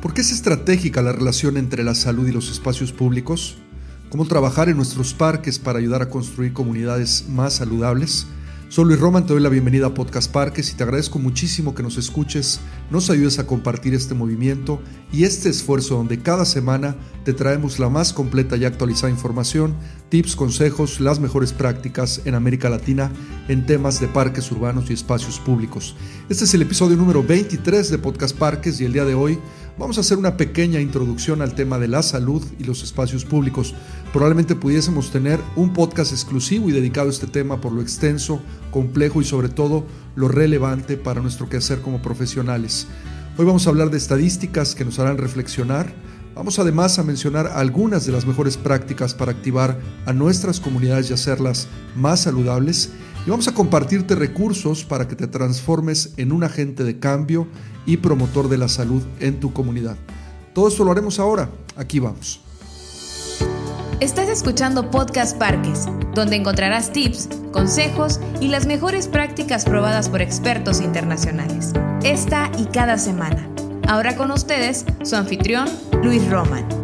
¿Por qué es estratégica la relación entre la salud y los espacios públicos? ¿Cómo trabajar en nuestros parques para ayudar a construir comunidades más saludables? Soy Luis Roman, te doy la bienvenida a Podcast Parques y te agradezco muchísimo que nos escuches, nos ayudes a compartir este movimiento y este esfuerzo donde cada semana te traemos la más completa y actualizada información, tips, consejos, las mejores prácticas en América Latina en temas de parques urbanos y espacios públicos. Este es el episodio número 23 de Podcast Parques y el día de hoy vamos a hacer una pequeña introducción al tema de la salud y los espacios públicos. Probablemente pudiésemos tener un podcast exclusivo y dedicado a este tema por lo extenso, complejo y sobre todo lo relevante para nuestro quehacer como profesionales. Hoy vamos a hablar de estadísticas que nos harán reflexionar. Vamos además a mencionar algunas de las mejores prácticas para activar a nuestras comunidades y hacerlas más saludables. Y vamos a compartirte recursos para que te transformes en un agente de cambio y promotor de la salud en tu comunidad. Todo esto lo haremos ahora. Aquí vamos. Estás escuchando Podcast Parques, donde encontrarás tips, consejos y las mejores prácticas probadas por expertos internacionales. Esta y cada semana. Ahora con ustedes, su anfitrión, Luis Roman.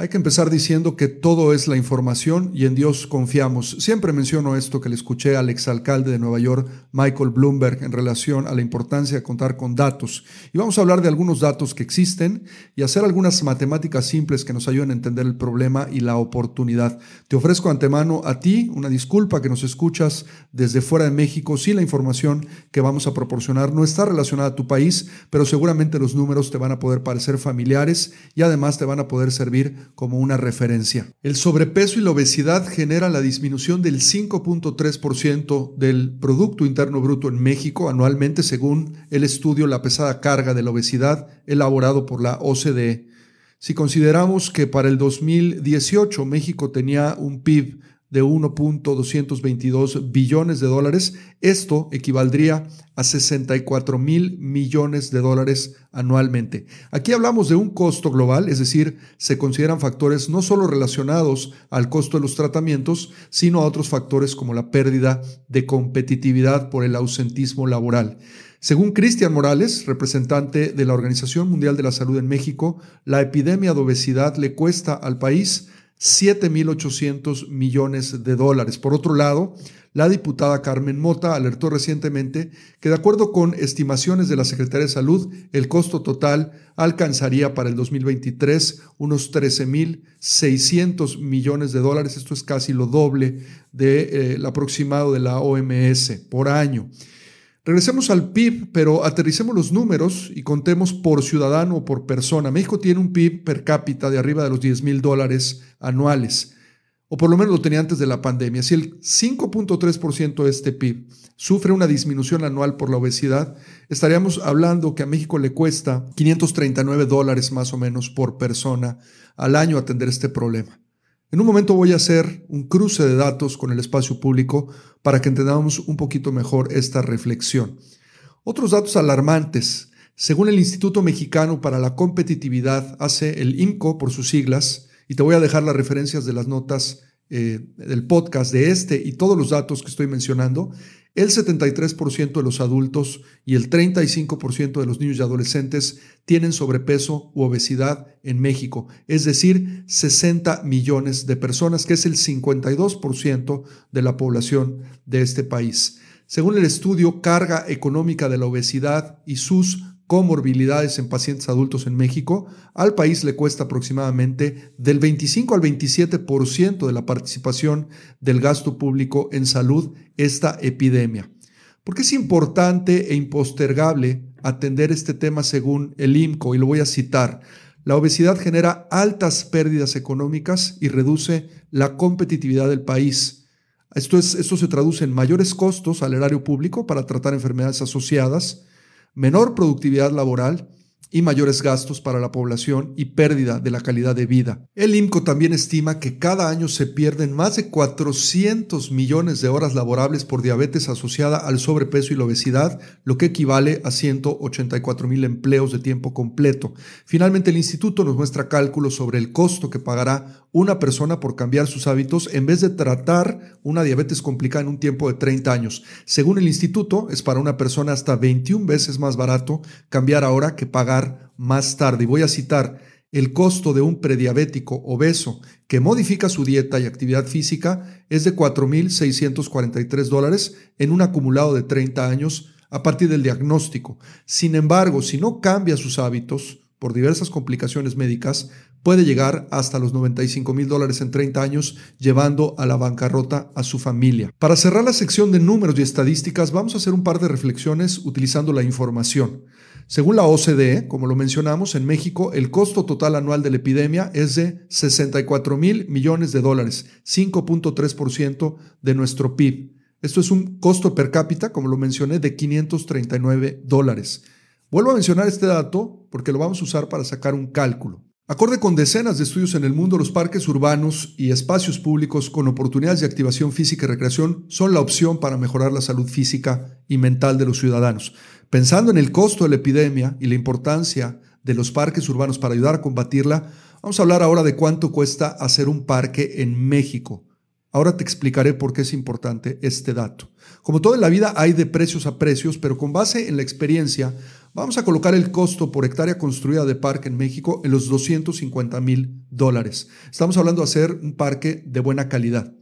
Hay que empezar diciendo que todo es la información y en Dios confiamos. Siempre menciono esto que le escuché al exalcalde de Nueva York, Michael Bloomberg, en relación a la importancia de contar con datos. Y vamos a hablar de algunos datos que existen y hacer algunas matemáticas simples que nos ayuden a entender el problema y la oportunidad. Te ofrezco antemano a ti una disculpa que nos escuchas desde fuera de México si la información que vamos a proporcionar no está relacionada a tu país, pero seguramente los números te van a poder parecer familiares y además te van a poder servir como una referencia. El sobrepeso y la obesidad generan la disminución del 5.3% del Producto Interno Bruto en México anualmente, según el estudio La pesada carga de la obesidad elaborado por la OCDE. Si consideramos que para el 2018 México tenía un PIB de 1.222 billones de dólares. Esto equivaldría a 64 mil millones de dólares anualmente. Aquí hablamos de un costo global, es decir, se consideran factores no solo relacionados al costo de los tratamientos, sino a otros factores como la pérdida de competitividad por el ausentismo laboral. Según Cristian Morales, representante de la Organización Mundial de la Salud en México, la epidemia de obesidad le cuesta al país 7.800 millones de dólares. Por otro lado, la diputada Carmen Mota alertó recientemente que de acuerdo con estimaciones de la Secretaría de Salud, el costo total alcanzaría para el 2023 unos 13.600 millones de dólares. Esto es casi lo doble del eh, aproximado de la OMS por año. Regresemos al PIB, pero aterricemos los números y contemos por ciudadano o por persona. México tiene un PIB per cápita de arriba de los 10 mil dólares anuales, o por lo menos lo tenía antes de la pandemia. Si el 5.3% de este PIB sufre una disminución anual por la obesidad, estaríamos hablando que a México le cuesta 539 dólares más o menos por persona al año atender este problema. En un momento voy a hacer un cruce de datos con el espacio público para que entendamos un poquito mejor esta reflexión. Otros datos alarmantes. Según el Instituto Mexicano para la Competitividad, hace el INCO por sus siglas, y te voy a dejar las referencias de las notas eh, del podcast de este y todos los datos que estoy mencionando, el 73% de los adultos y el 35% de los niños y adolescentes tienen sobrepeso u obesidad en México, es decir, 60 millones de personas, que es el 52% de la población de este país. Según el estudio Carga Económica de la Obesidad y sus comorbilidades en pacientes adultos en México, al país le cuesta aproximadamente del 25 al 27% de la participación del gasto público en salud esta epidemia. Porque es importante e impostergable atender este tema según el IMCO, y lo voy a citar. La obesidad genera altas pérdidas económicas y reduce la competitividad del país. Esto, es, esto se traduce en mayores costos al erario público para tratar enfermedades asociadas, menor productividad laboral y mayores gastos para la población y pérdida de la calidad de vida. El IMCO también estima que cada año se pierden más de 400 millones de horas laborables por diabetes asociada al sobrepeso y la obesidad, lo que equivale a 184 mil empleos de tiempo completo. Finalmente, el instituto nos muestra cálculos sobre el costo que pagará una persona por cambiar sus hábitos en vez de tratar una diabetes complicada en un tiempo de 30 años. Según el instituto, es para una persona hasta 21 veces más barato cambiar ahora que más tarde. Y voy a citar, el costo de un prediabético obeso que modifica su dieta y actividad física es de 4.643 dólares en un acumulado de 30 años a partir del diagnóstico. Sin embargo, si no cambia sus hábitos por diversas complicaciones médicas, puede llegar hasta los 95 mil dólares en 30 años, llevando a la bancarrota a su familia. Para cerrar la sección de números y estadísticas, vamos a hacer un par de reflexiones utilizando la información. Según la OCDE, como lo mencionamos, en México el costo total anual de la epidemia es de 64 mil millones de dólares, 5.3% de nuestro PIB. Esto es un costo per cápita, como lo mencioné, de 539 dólares. Vuelvo a mencionar este dato porque lo vamos a usar para sacar un cálculo. Acorde con decenas de estudios en el mundo, los parques urbanos y espacios públicos con oportunidades de activación física y recreación son la opción para mejorar la salud física y mental de los ciudadanos. Pensando en el costo de la epidemia y la importancia de los parques urbanos para ayudar a combatirla, vamos a hablar ahora de cuánto cuesta hacer un parque en México. Ahora te explicaré por qué es importante este dato. Como todo en la vida hay de precios a precios, pero con base en la experiencia Vamos a colocar el costo por hectárea construida de parque en México en los 250 mil dólares. Estamos hablando de hacer un parque de buena calidad.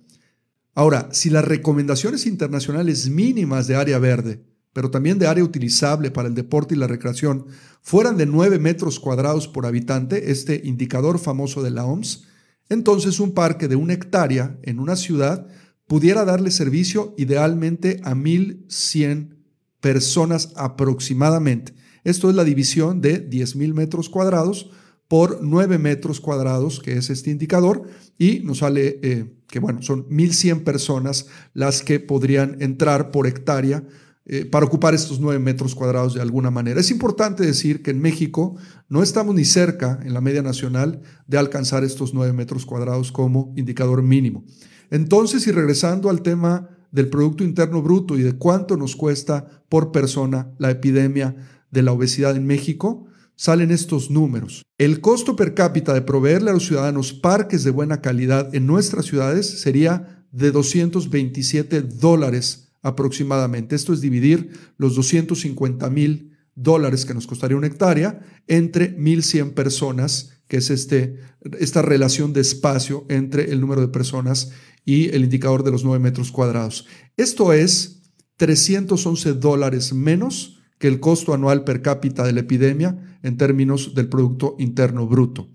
Ahora, si las recomendaciones internacionales mínimas de área verde, pero también de área utilizable para el deporte y la recreación, fueran de 9 metros cuadrados por habitante, este indicador famoso de la OMS, entonces un parque de una hectárea en una ciudad pudiera darle servicio idealmente a 1.100 personas aproximadamente. Esto es la división de 10.000 metros cuadrados por 9 metros cuadrados, que es este indicador, y nos sale eh, que, bueno, son 1.100 personas las que podrían entrar por hectárea eh, para ocupar estos 9 metros cuadrados de alguna manera. Es importante decir que en México no estamos ni cerca en la media nacional de alcanzar estos 9 metros cuadrados como indicador mínimo. Entonces, y regresando al tema del Producto Interno Bruto y de cuánto nos cuesta por persona la epidemia de la obesidad en México, salen estos números. El costo per cápita de proveerle a los ciudadanos parques de buena calidad en nuestras ciudades sería de 227 dólares aproximadamente. Esto es dividir los 250 mil dólares que nos costaría una hectárea entre 1.100 personas, que es este, esta relación de espacio entre el número de personas y el indicador de los 9 metros cuadrados. Esto es 311 dólares menos que el costo anual per cápita de la epidemia en términos del Producto Interno Bruto.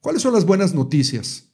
¿Cuáles son las buenas noticias?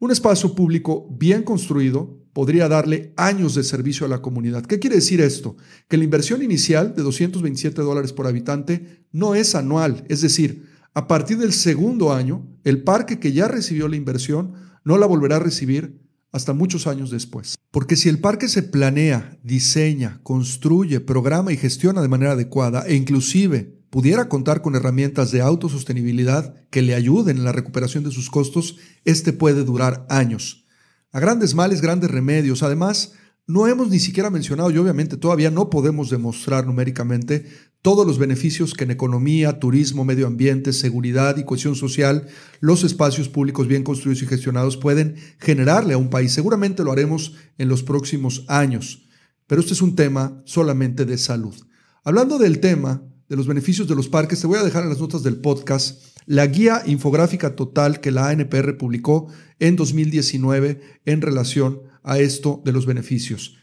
Un espacio público bien construido podría darle años de servicio a la comunidad. ¿Qué quiere decir esto? Que la inversión inicial de 227 dólares por habitante no es anual, es decir, a partir del segundo año, el parque que ya recibió la inversión no la volverá a recibir hasta muchos años después. Porque si el parque se planea, diseña, construye, programa y gestiona de manera adecuada e inclusive pudiera contar con herramientas de autosostenibilidad que le ayuden en la recuperación de sus costos, este puede durar años. A grandes males, grandes remedios. Además, no hemos ni siquiera mencionado, y obviamente todavía no podemos demostrar numéricamente todos los beneficios que en economía, turismo, medio ambiente, seguridad y cohesión social los espacios públicos bien construidos y gestionados pueden generarle a un país. Seguramente lo haremos en los próximos años, pero este es un tema solamente de salud. Hablando del tema de los beneficios de los parques, te voy a dejar en las notas del podcast la guía infográfica total que la ANPR publicó en 2019 en relación a esto de los beneficios.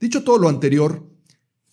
Dicho todo lo anterior,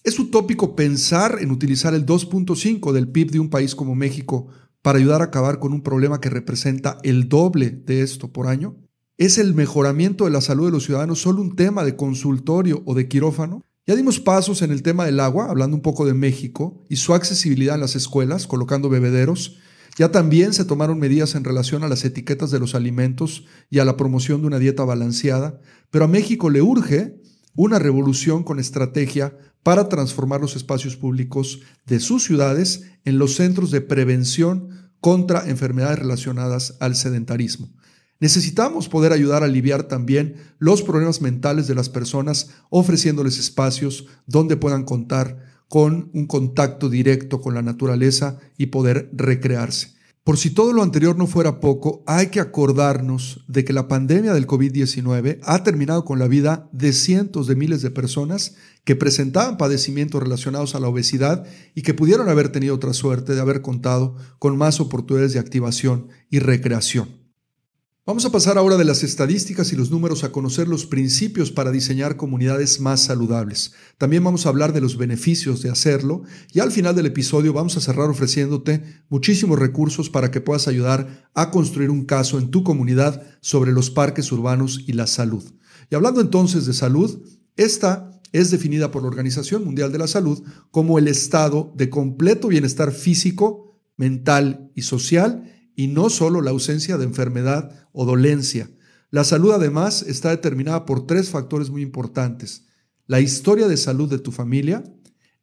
es utópico pensar en utilizar el 2.5 del PIB de un país como México para ayudar a acabar con un problema que representa el doble de esto por año. ¿Es el mejoramiento de la salud de los ciudadanos solo un tema de consultorio o de quirófano? Ya dimos pasos en el tema del agua, hablando un poco de México y su accesibilidad en las escuelas, colocando bebederos. Ya también se tomaron medidas en relación a las etiquetas de los alimentos y a la promoción de una dieta balanceada, pero a México le urge una revolución con estrategia para transformar los espacios públicos de sus ciudades en los centros de prevención contra enfermedades relacionadas al sedentarismo. Necesitamos poder ayudar a aliviar también los problemas mentales de las personas ofreciéndoles espacios donde puedan contar con un contacto directo con la naturaleza y poder recrearse. Por si todo lo anterior no fuera poco, hay que acordarnos de que la pandemia del COVID-19 ha terminado con la vida de cientos de miles de personas que presentaban padecimientos relacionados a la obesidad y que pudieron haber tenido otra suerte de haber contado con más oportunidades de activación y recreación. Vamos a pasar ahora de las estadísticas y los números a conocer los principios para diseñar comunidades más saludables. También vamos a hablar de los beneficios de hacerlo y al final del episodio vamos a cerrar ofreciéndote muchísimos recursos para que puedas ayudar a construir un caso en tu comunidad sobre los parques urbanos y la salud. Y hablando entonces de salud, esta es definida por la Organización Mundial de la Salud como el estado de completo bienestar físico, mental y social y no solo la ausencia de enfermedad o dolencia. La salud además está determinada por tres factores muy importantes. La historia de salud de tu familia,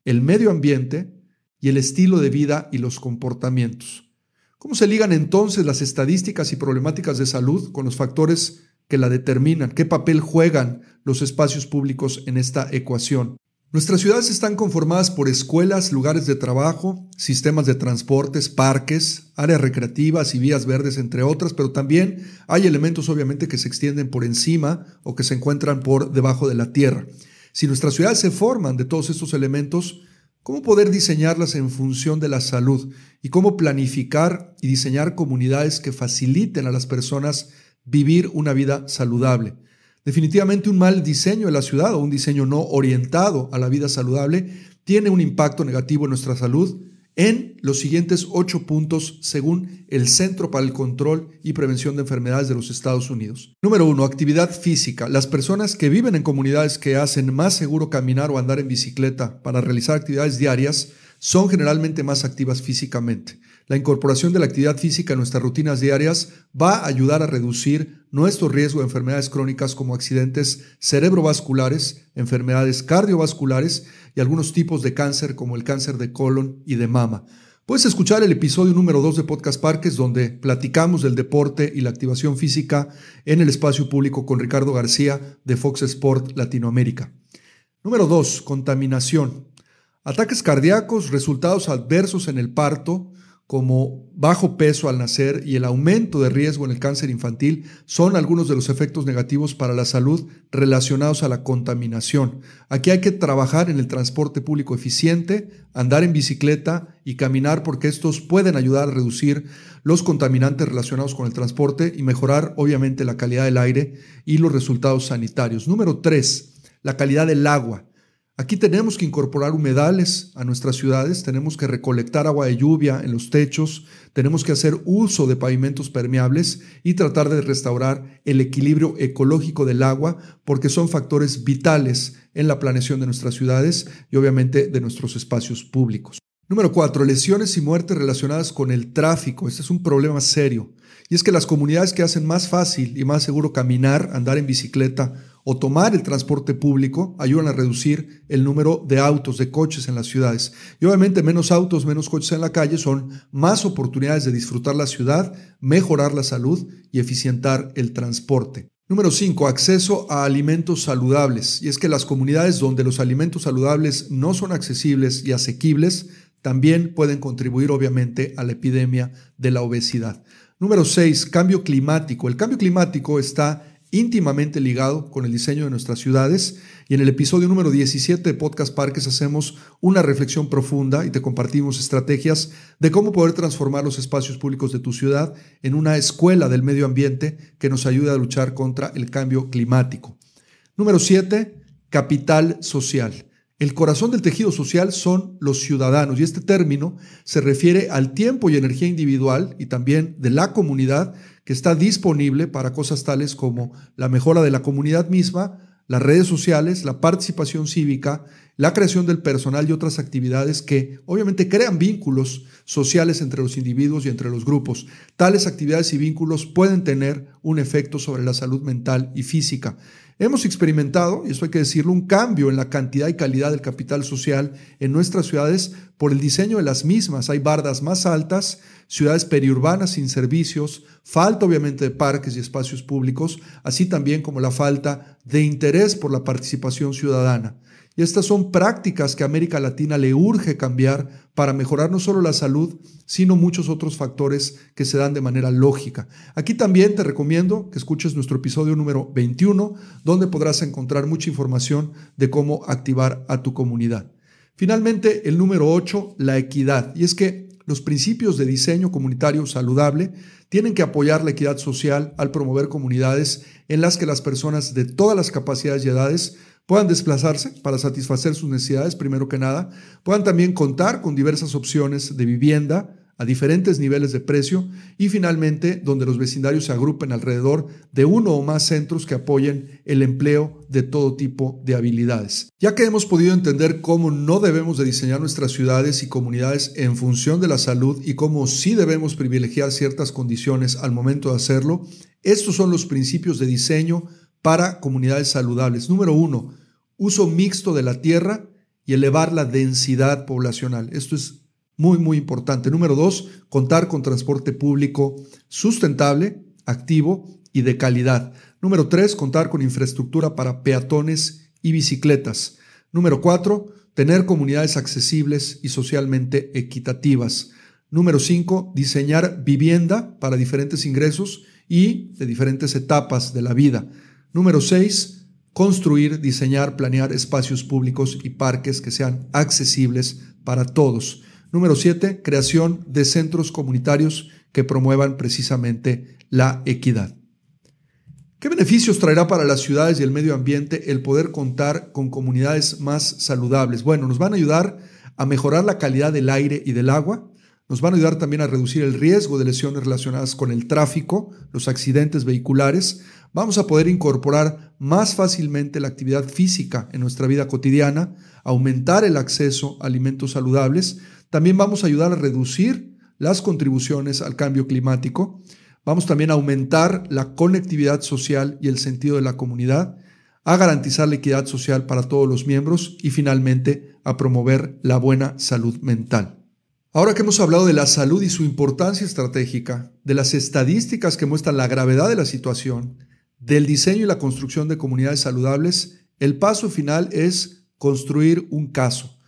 el medio ambiente y el estilo de vida y los comportamientos. ¿Cómo se ligan entonces las estadísticas y problemáticas de salud con los factores que la determinan? ¿Qué papel juegan los espacios públicos en esta ecuación? Nuestras ciudades están conformadas por escuelas, lugares de trabajo, sistemas de transportes, parques, áreas recreativas y vías verdes, entre otras, pero también hay elementos obviamente que se extienden por encima o que se encuentran por debajo de la tierra. Si nuestras ciudades se forman de todos estos elementos, ¿cómo poder diseñarlas en función de la salud? ¿Y cómo planificar y diseñar comunidades que faciliten a las personas vivir una vida saludable? Definitivamente un mal diseño de la ciudad o un diseño no orientado a la vida saludable tiene un impacto negativo en nuestra salud en los siguientes ocho puntos según el Centro para el Control y Prevención de Enfermedades de los Estados Unidos. Número uno, actividad física. Las personas que viven en comunidades que hacen más seguro caminar o andar en bicicleta para realizar actividades diarias son generalmente más activas físicamente. La incorporación de la actividad física en nuestras rutinas diarias va a ayudar a reducir nuestro riesgo de enfermedades crónicas como accidentes cerebrovasculares, enfermedades cardiovasculares y algunos tipos de cáncer como el cáncer de colon y de mama. Puedes escuchar el episodio número 2 de Podcast Parques donde platicamos del deporte y la activación física en el espacio público con Ricardo García de Fox Sport Latinoamérica. Número 2. Contaminación. Ataques cardíacos, resultados adversos en el parto, como bajo peso al nacer y el aumento de riesgo en el cáncer infantil son algunos de los efectos negativos para la salud relacionados a la contaminación. Aquí hay que trabajar en el transporte público eficiente, andar en bicicleta y caminar porque estos pueden ayudar a reducir los contaminantes relacionados con el transporte y mejorar obviamente la calidad del aire y los resultados sanitarios. Número tres, la calidad del agua. Aquí tenemos que incorporar humedales a nuestras ciudades, tenemos que recolectar agua de lluvia en los techos, tenemos que hacer uso de pavimentos permeables y tratar de restaurar el equilibrio ecológico del agua porque son factores vitales en la planeación de nuestras ciudades y obviamente de nuestros espacios públicos. Número cuatro, lesiones y muertes relacionadas con el tráfico. Este es un problema serio. Y es que las comunidades que hacen más fácil y más seguro caminar, andar en bicicleta o tomar el transporte público ayudan a reducir el número de autos, de coches en las ciudades. Y obviamente menos autos, menos coches en la calle son más oportunidades de disfrutar la ciudad, mejorar la salud y eficientar el transporte. Número 5. Acceso a alimentos saludables. Y es que las comunidades donde los alimentos saludables no son accesibles y asequibles también pueden contribuir obviamente a la epidemia de la obesidad. Número 6. Cambio climático. El cambio climático está íntimamente ligado con el diseño de nuestras ciudades y en el episodio número 17 de Podcast Parques hacemos una reflexión profunda y te compartimos estrategias de cómo poder transformar los espacios públicos de tu ciudad en una escuela del medio ambiente que nos ayude a luchar contra el cambio climático. Número 7, capital social. El corazón del tejido social son los ciudadanos y este término se refiere al tiempo y energía individual y también de la comunidad que está disponible para cosas tales como la mejora de la comunidad misma, las redes sociales, la participación cívica, la creación del personal y otras actividades que obviamente crean vínculos sociales entre los individuos y entre los grupos. Tales actividades y vínculos pueden tener un efecto sobre la salud mental y física. Hemos experimentado, y esto hay que decirlo, un cambio en la cantidad y calidad del capital social en nuestras ciudades por el diseño de las mismas. Hay bardas más altas, ciudades periurbanas sin servicios, falta obviamente de parques y espacios públicos, así también como la falta de interés por la participación ciudadana. Y estas son prácticas que América Latina le urge cambiar para mejorar no solo la salud, sino muchos otros factores que se dan de manera lógica. Aquí también te recomiendo que escuches nuestro episodio número 21, donde podrás encontrar mucha información de cómo activar a tu comunidad. Finalmente, el número 8, la equidad. Y es que los principios de diseño comunitario saludable tienen que apoyar la equidad social al promover comunidades en las que las personas de todas las capacidades y edades puedan desplazarse para satisfacer sus necesidades, primero que nada, puedan también contar con diversas opciones de vivienda a diferentes niveles de precio y finalmente donde los vecindarios se agrupen alrededor de uno o más centros que apoyen el empleo de todo tipo de habilidades. Ya que hemos podido entender cómo no debemos de diseñar nuestras ciudades y comunidades en función de la salud y cómo sí debemos privilegiar ciertas condiciones al momento de hacerlo, estos son los principios de diseño para comunidades saludables. Número uno, uso mixto de la tierra y elevar la densidad poblacional. Esto es muy, muy importante. Número dos, contar con transporte público sustentable, activo y de calidad. Número tres, contar con infraestructura para peatones y bicicletas. Número cuatro, tener comunidades accesibles y socialmente equitativas. Número cinco, diseñar vivienda para diferentes ingresos y de diferentes etapas de la vida. Número 6. Construir, diseñar, planear espacios públicos y parques que sean accesibles para todos. Número 7. Creación de centros comunitarios que promuevan precisamente la equidad. ¿Qué beneficios traerá para las ciudades y el medio ambiente el poder contar con comunidades más saludables? Bueno, nos van a ayudar a mejorar la calidad del aire y del agua, nos van a ayudar también a reducir el riesgo de lesiones relacionadas con el tráfico, los accidentes vehiculares, vamos a poder incorporar más fácilmente la actividad física en nuestra vida cotidiana, aumentar el acceso a alimentos saludables, también vamos a ayudar a reducir las contribuciones al cambio climático, vamos también a aumentar la conectividad social y el sentido de la comunidad, a garantizar la equidad social para todos los miembros y finalmente a promover la buena salud mental. Ahora que hemos hablado de la salud y su importancia estratégica, de las estadísticas que muestran la gravedad de la situación, del diseño y la construcción de comunidades saludables, el paso final es construir un caso.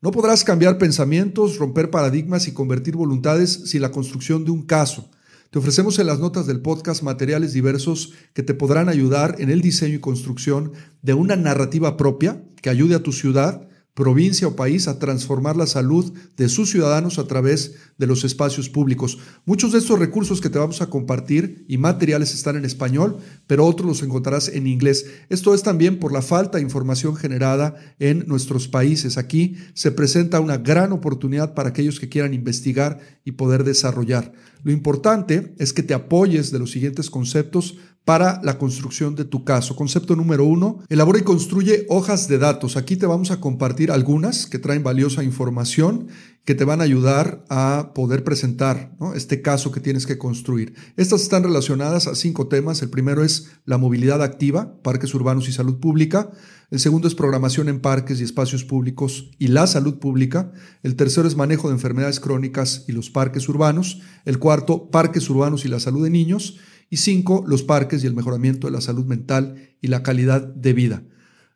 No podrás cambiar pensamientos, romper paradigmas y convertir voluntades sin la construcción de un caso. Te ofrecemos en las notas del podcast materiales diversos que te podrán ayudar en el diseño y construcción de una narrativa propia que ayude a tu ciudad provincia o país a transformar la salud de sus ciudadanos a través de los espacios públicos. Muchos de estos recursos que te vamos a compartir y materiales están en español, pero otros los encontrarás en inglés. Esto es también por la falta de información generada en nuestros países. Aquí se presenta una gran oportunidad para aquellos que quieran investigar y poder desarrollar. Lo importante es que te apoyes de los siguientes conceptos para la construcción de tu caso. Concepto número uno, elabora y construye hojas de datos. Aquí te vamos a compartir algunas que traen valiosa información que te van a ayudar a poder presentar este caso que tienes que construir. Estas están relacionadas a cinco temas. El primero es la movilidad activa, parques urbanos y salud pública. El segundo es programación en parques y espacios públicos y la salud pública. El tercero es manejo de enfermedades crónicas y los parques urbanos. El cuarto, parques urbanos y la salud de niños. Y cinco, los parques y el mejoramiento de la salud mental y la calidad de vida.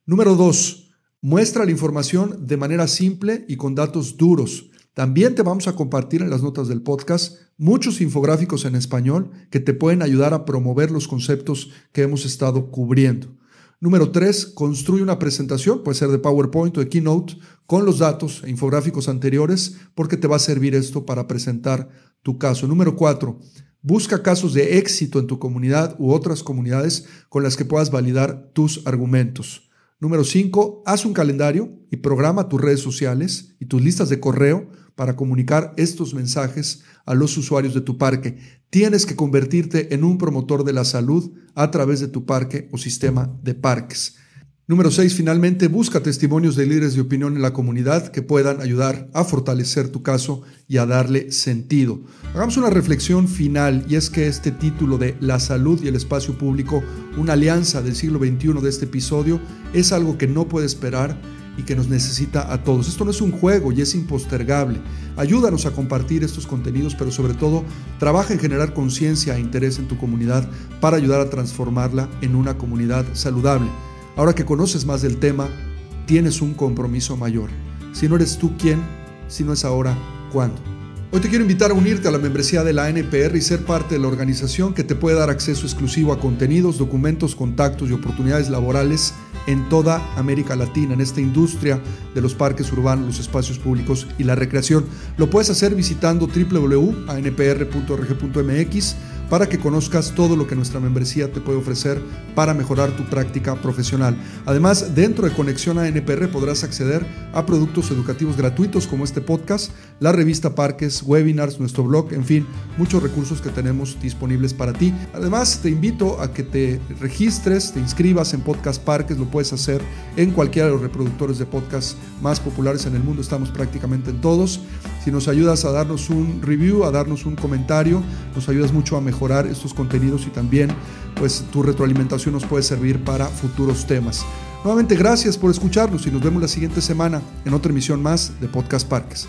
Número dos, muestra la información de manera simple y con datos duros. También te vamos a compartir en las notas del podcast muchos infográficos en español que te pueden ayudar a promover los conceptos que hemos estado cubriendo. Número tres, construye una presentación, puede ser de PowerPoint o de Keynote, con los datos e infográficos anteriores, porque te va a servir esto para presentar tu caso. Número cuatro, Busca casos de éxito en tu comunidad u otras comunidades con las que puedas validar tus argumentos. Número 5. Haz un calendario y programa tus redes sociales y tus listas de correo para comunicar estos mensajes a los usuarios de tu parque. Tienes que convertirte en un promotor de la salud a través de tu parque o sistema de parques. Número 6. Finalmente, busca testimonios de líderes de opinión en la comunidad que puedan ayudar a fortalecer tu caso y a darle sentido. Hagamos una reflexión final y es que este título de La salud y el espacio público, una alianza del siglo XXI de este episodio, es algo que no puede esperar y que nos necesita a todos. Esto no es un juego y es impostergable. Ayúdanos a compartir estos contenidos, pero sobre todo trabaja en generar conciencia e interés en tu comunidad para ayudar a transformarla en una comunidad saludable. Ahora que conoces más del tema, tienes un compromiso mayor. Si no eres tú, ¿quién? Si no es ahora, ¿cuándo? Hoy te quiero invitar a unirte a la membresía de la NPR y ser parte de la organización que te puede dar acceso exclusivo a contenidos, documentos, contactos y oportunidades laborales en toda América Latina, en esta industria de los parques urbanos, los espacios públicos y la recreación. Lo puedes hacer visitando www.anpr.org.mx para que conozcas todo lo que nuestra membresía te puede ofrecer para mejorar tu práctica profesional. Además, dentro de Conexión a NPR podrás acceder a productos educativos gratuitos como este podcast, la revista Parques, webinars, nuestro blog, en fin, muchos recursos que tenemos disponibles para ti. Además, te invito a que te registres, te inscribas en Podcast Parques, lo puedes hacer en cualquiera de los reproductores de podcast más populares en el mundo, estamos prácticamente en todos. Si nos ayudas a darnos un review, a darnos un comentario, nos ayudas mucho a mejorar estos contenidos y también pues tu retroalimentación nos puede servir para futuros temas. Nuevamente gracias por escucharnos y nos vemos la siguiente semana en otra emisión más de Podcast Parques.